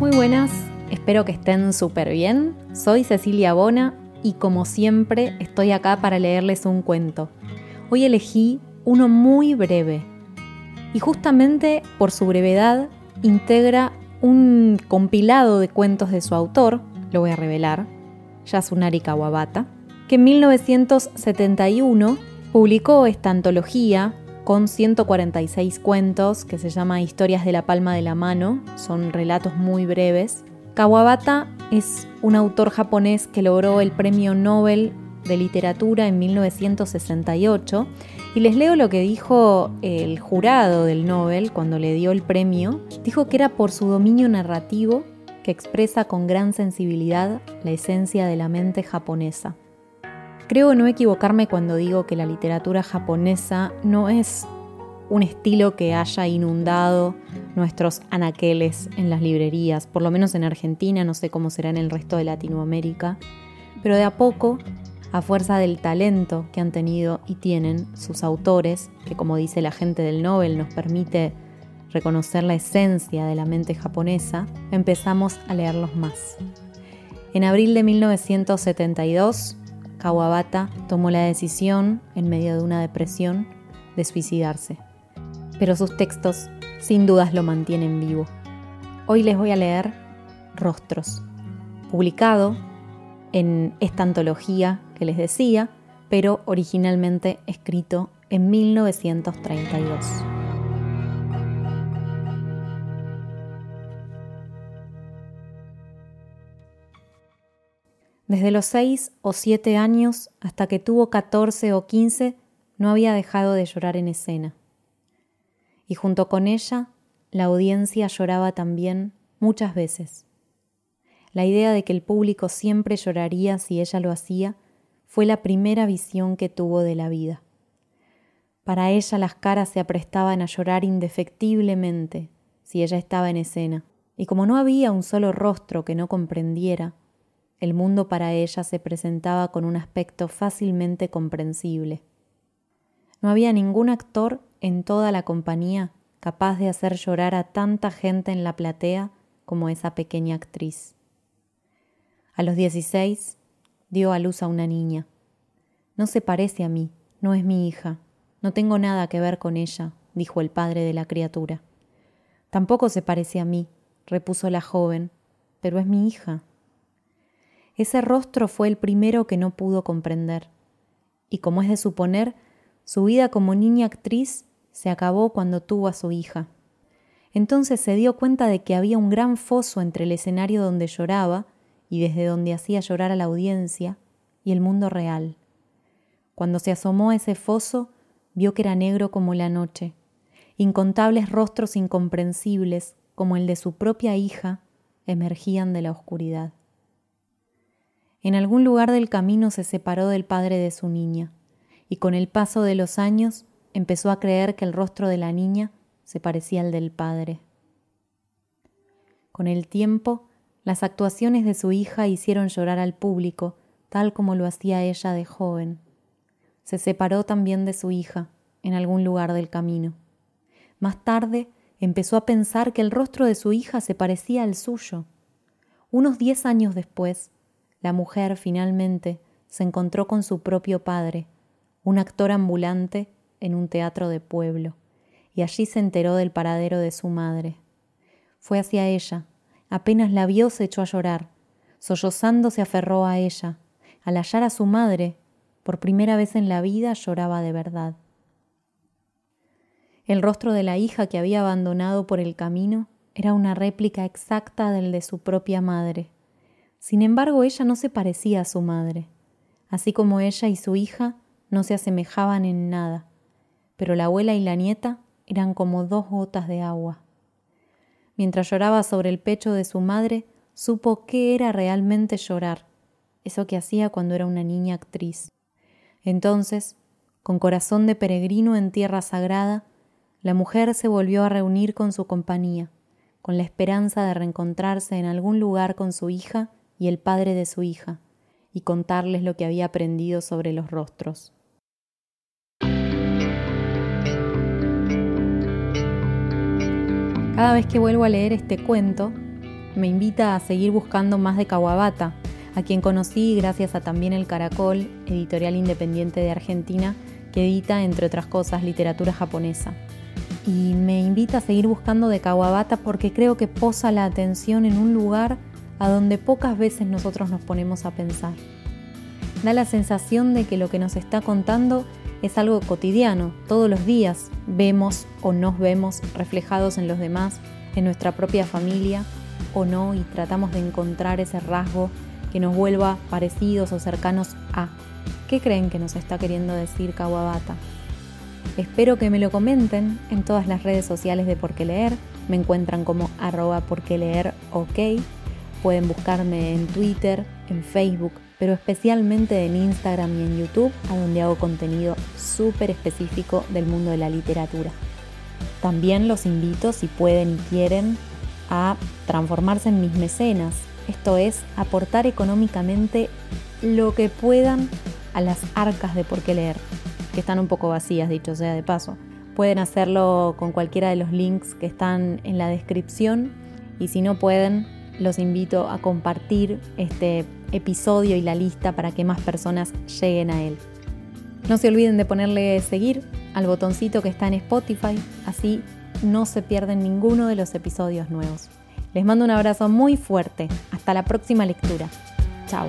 Muy buenas, espero que estén súper bien. Soy Cecilia Bona y como siempre estoy acá para leerles un cuento. Hoy elegí uno muy breve y justamente por su brevedad integra un compilado de cuentos de su autor, lo voy a revelar, Yasunari Kawabata, que en 1971 publicó esta antología con 146 cuentos que se llama Historias de la Palma de la Mano, son relatos muy breves. Kawabata es un autor japonés que logró el Premio Nobel de Literatura en 1968 y les leo lo que dijo el jurado del Nobel cuando le dio el premio. Dijo que era por su dominio narrativo que expresa con gran sensibilidad la esencia de la mente japonesa. Creo no equivocarme cuando digo que la literatura japonesa no es un estilo que haya inundado nuestros anaqueles en las librerías, por lo menos en Argentina, no sé cómo será en el resto de Latinoamérica, pero de a poco, a fuerza del talento que han tenido y tienen sus autores, que como dice la gente del Nobel nos permite reconocer la esencia de la mente japonesa, empezamos a leerlos más. En abril de 1972, Kawabata tomó la decisión, en medio de una depresión, de suicidarse. Pero sus textos sin dudas lo mantienen vivo. Hoy les voy a leer Rostros, publicado en esta antología que les decía, pero originalmente escrito en 1932. Desde los seis o siete años hasta que tuvo catorce o quince, no había dejado de llorar en escena. Y junto con ella, la audiencia lloraba también muchas veces. La idea de que el público siempre lloraría si ella lo hacía fue la primera visión que tuvo de la vida. Para ella las caras se aprestaban a llorar indefectiblemente si ella estaba en escena, y como no había un solo rostro que no comprendiera, el mundo para ella se presentaba con un aspecto fácilmente comprensible. No había ningún actor en toda la compañía capaz de hacer llorar a tanta gente en la platea como esa pequeña actriz. A los dieciséis dio a luz a una niña. No se parece a mí, no es mi hija, no tengo nada que ver con ella, dijo el padre de la criatura. Tampoco se parece a mí, repuso la joven, pero es mi hija. Ese rostro fue el primero que no pudo comprender. Y como es de suponer, su vida como niña actriz se acabó cuando tuvo a su hija. Entonces se dio cuenta de que había un gran foso entre el escenario donde lloraba y desde donde hacía llorar a la audiencia y el mundo real. Cuando se asomó a ese foso, vio que era negro como la noche. Incontables rostros incomprensibles, como el de su propia hija, emergían de la oscuridad. En algún lugar del camino se separó del padre de su niña, y con el paso de los años empezó a creer que el rostro de la niña se parecía al del padre. Con el tiempo, las actuaciones de su hija hicieron llorar al público, tal como lo hacía ella de joven. Se separó también de su hija, en algún lugar del camino. Más tarde, empezó a pensar que el rostro de su hija se parecía al suyo. Unos diez años después, la mujer finalmente se encontró con su propio padre, un actor ambulante en un teatro de pueblo, y allí se enteró del paradero de su madre. Fue hacia ella, apenas la vio se echó a llorar, sollozando se aferró a ella. Al hallar a su madre, por primera vez en la vida lloraba de verdad. El rostro de la hija que había abandonado por el camino era una réplica exacta del de su propia madre. Sin embargo, ella no se parecía a su madre, así como ella y su hija no se asemejaban en nada, pero la abuela y la nieta eran como dos gotas de agua. mientras lloraba sobre el pecho de su madre, supo qué era realmente llorar, eso que hacía cuando era una niña actriz. Entonces, con corazón de peregrino en tierra sagrada, la mujer se volvió a reunir con su compañía, con la esperanza de reencontrarse en algún lugar con su hija y el padre de su hija, y contarles lo que había aprendido sobre los rostros. Cada vez que vuelvo a leer este cuento, me invita a seguir buscando más de Kawabata, a quien conocí gracias a también el Caracol, editorial independiente de Argentina, que edita, entre otras cosas, literatura japonesa. Y me invita a seguir buscando de Kawabata porque creo que posa la atención en un lugar a donde pocas veces nosotros nos ponemos a pensar. Da la sensación de que lo que nos está contando es algo cotidiano, todos los días vemos o nos vemos reflejados en los demás, en nuestra propia familia o no, y tratamos de encontrar ese rasgo que nos vuelva parecidos o cercanos a. ¿Qué creen que nos está queriendo decir Kawabata? Espero que me lo comenten en todas las redes sociales de Por qué Leer. Me encuentran como arroba por qué leer. Pueden buscarme en Twitter, en Facebook, pero especialmente en Instagram y en YouTube, a donde hago contenido súper específico del mundo de la literatura. También los invito, si pueden y quieren, a transformarse en mis mecenas, esto es, aportar económicamente lo que puedan a las arcas de por qué leer, que están un poco vacías, dicho sea de paso. Pueden hacerlo con cualquiera de los links que están en la descripción y si no pueden, los invito a compartir este episodio y la lista para que más personas lleguen a él. No se olviden de ponerle seguir al botoncito que está en Spotify, así no se pierden ninguno de los episodios nuevos. Les mando un abrazo muy fuerte. Hasta la próxima lectura. Chao.